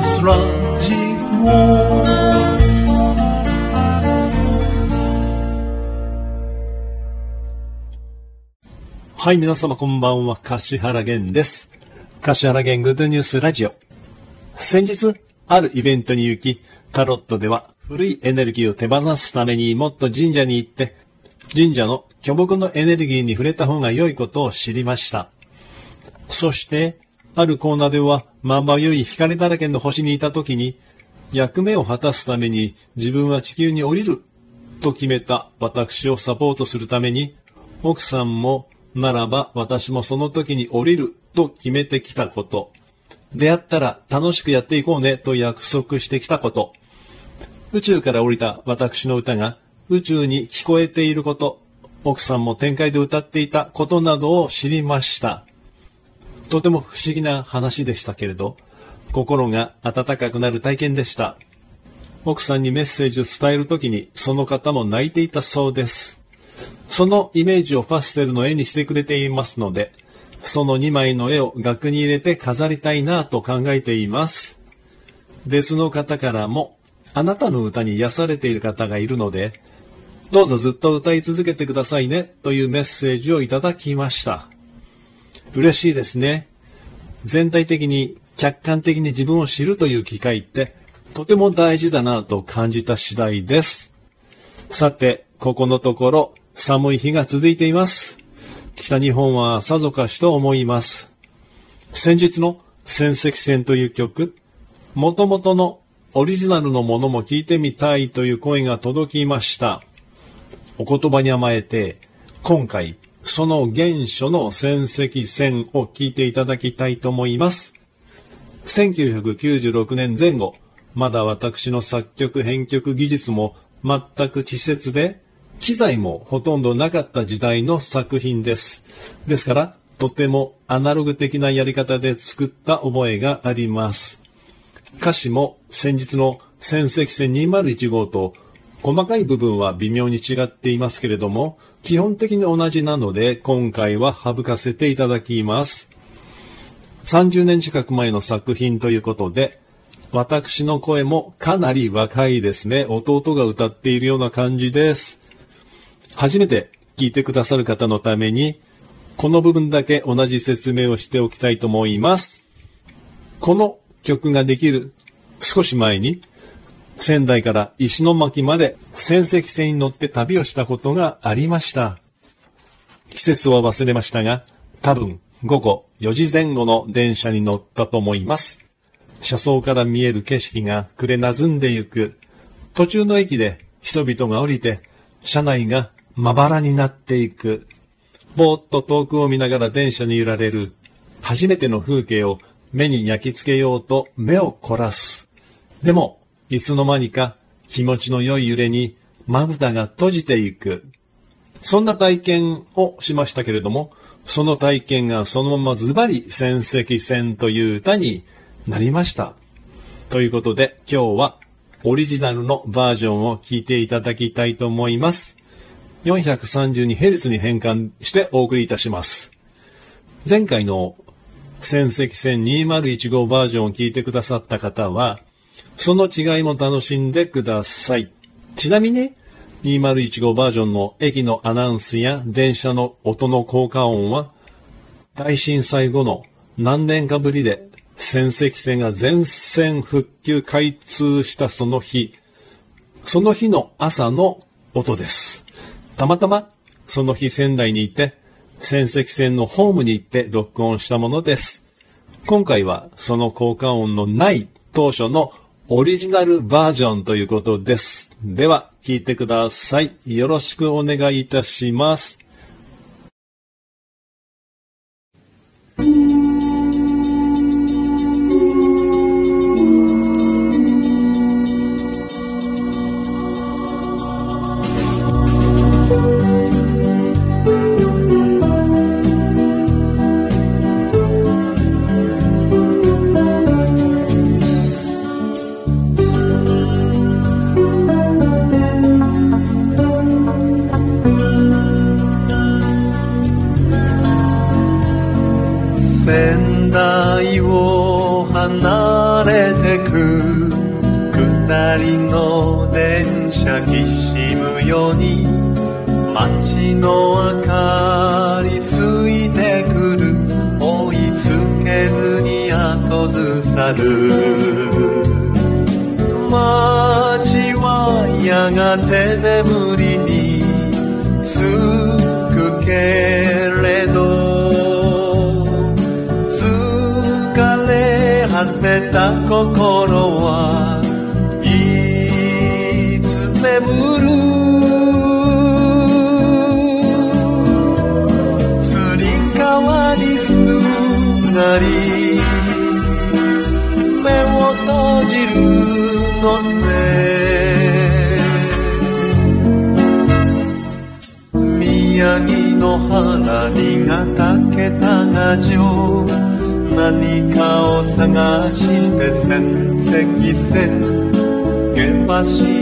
スラジオはい、皆様こんばんは、柏原源です。柏原源グッドニュースラジオ。先日、あるイベントに行き、タロットでは古いエネルギーを手放すためにもっと神社に行って、神社の巨木のエネルギーに触れた方が良いことを知りました。そして、あるコーナーでは、まばゆい光だらけの星にいた時に、役目を果たすために自分は地球に降りると決めた私をサポートするために、奥さんもならば私もその時に降りると決めてきたこと。出会ったら楽しくやっていこうねと約束してきたこと。宇宙から降りた私の歌が宇宙に聞こえていること。奥さんも展開で歌っていたことなどを知りました。とても不思議な話でしたけれど、心が温かくなる体験でした。奥さんにメッセージを伝えるときに、その方も泣いていたそうです。そのイメージをパステルの絵にしてくれていますので、その2枚の絵を額に入れて飾りたいなと考えています。別の方からも、あなたの歌に癒されている方がいるので、どうぞずっと歌い続けてくださいねというメッセージをいただきました。嬉しいですね。全体的に客観的に自分を知るという機会ってとても大事だなと感じた次第です。さて、ここのところ寒い日が続いています。北日本はさぞかしと思います。先日の戦績戦という曲、元々のオリジナルのものも聞いてみたいという声が届きました。お言葉に甘えて、今回その原初の戦績戦を聞いていただきたいと思います。1996年前後、まだ私の作曲編曲技術も全く稚拙で、機材もほとんどなかった時代の作品です。ですから、とてもアナログ的なやり方で作った覚えがあります。歌詞も先日の戦績戦201号と細かい部分は微妙に違っていますけれども、基本的に同じなので、今回は省かせていただきます。30年近く前の作品ということで、私の声もかなり若いですね。弟が歌っているような感じです。初めて聞いてくださる方のために、この部分だけ同じ説明をしておきたいと思います。この曲ができる少し前に、仙台から石巻まで仙石線に乗って旅をしたことがありました。季節は忘れましたが、多分午後4時前後の電車に乗ったと思います。車窓から見える景色が暮れなずんでゆく。途中の駅で人々が降りて、車内がまばらになっていく。ぼーっと遠くを見ながら電車に揺られる。初めての風景を目に焼き付けようと目を凝らす。でも、いつの間にか気持ちの良い揺れにまぶたが閉じていく。そんな体験をしましたけれども、その体験がそのままズバリ戦績戦という歌になりました。ということで今日はオリジナルのバージョンを聴いていただきたいと思います。432Hz に変換してお送りいたします。前回の戦績戦2015バージョンを聞いてくださった方は、その違いも楽しんでください。ちなみに、2015バージョンの駅のアナウンスや電車の音の効果音は、大震災後の何年かぶりで戦績線が全線復旧開通したその日、その日の朝の音です。たまたまその日仙台にいて、戦績線のホームに行って録音したものです。今回はその効果音のない当初のオリジナルバージョンということです。では、聞いてください。よろしくお願いいたします。むように街の明かりついてくる追いつけずに後ずさる。街はやがて眠りにつくけれど。疲れ果てた心はのね宮城の原にがたけたがじょ何かを探して戦績戦下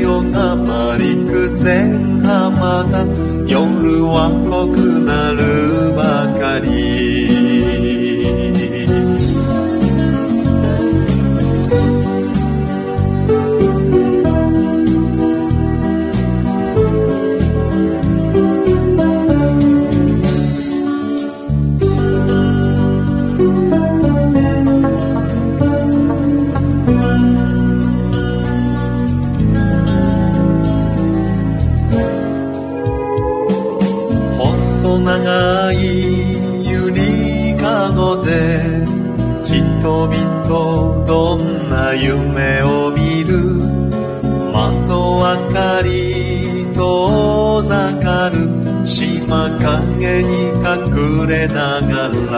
橋をなまりく前浜だ夜は濃くなる窓明かり遠ざかる島影に隠れながら。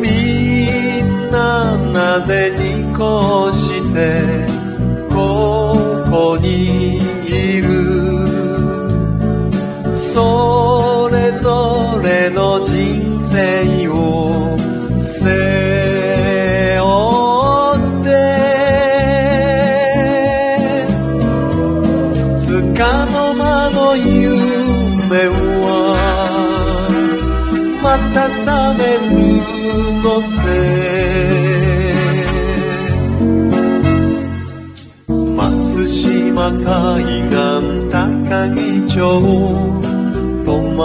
みんななぜにこうして島海岸高木町止ま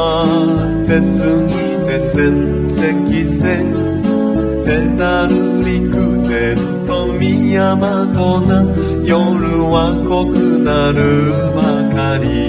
って過ぎて仙石線ペダル陸前と宮山とな夜は濃くなるばかり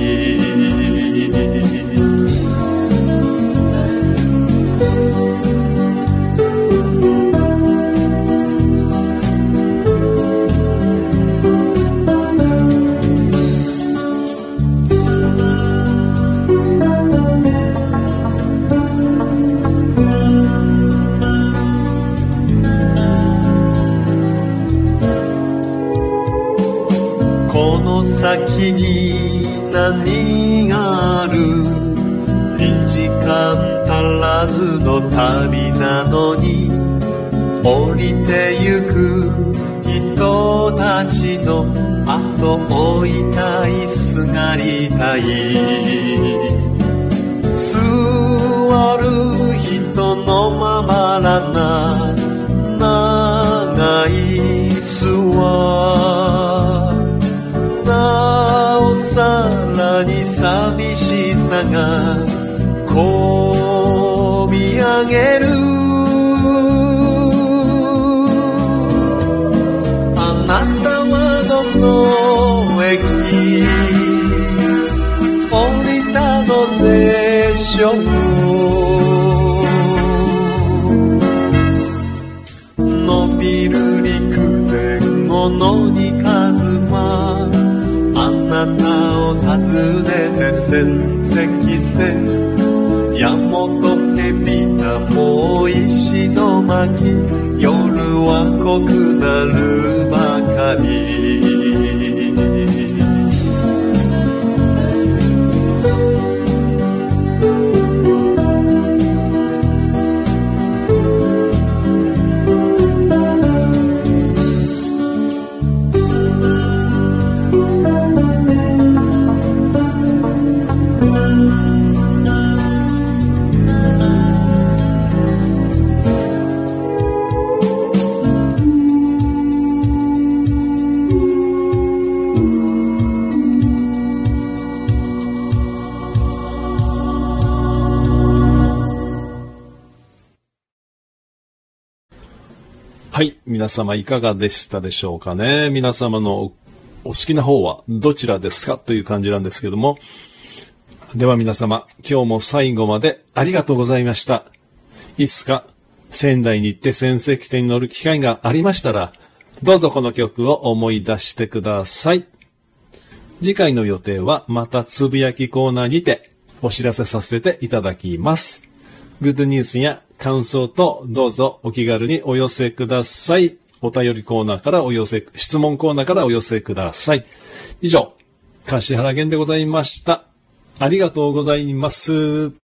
先に何がある。2時間足らずの旅なのに降りてゆく人たちの後追いたいすがりたい。座る人のままらな長寂しさがこみ上げる。あなたはどの駅降りたのでしょう？伸びる陸前物にねて戦績戦山本へびたもう石の巻夜は濃くなる。はい。皆様いかがでしたでしょうかね？皆様のお好きな方はどちらですかという感じなんですけども。では皆様、今日も最後までありがとうございました。いつか仙台に行って戦績戦に乗る機会がありましたら、どうぞこの曲を思い出してください。次回の予定はまたつぶやきコーナーにてお知らせさせていただきます。グッドニュースや感想とどうぞお気軽にお寄せください。お便りコーナーからお寄せ、質問コーナーからお寄せください。以上、柏原源でございました。ありがとうございます。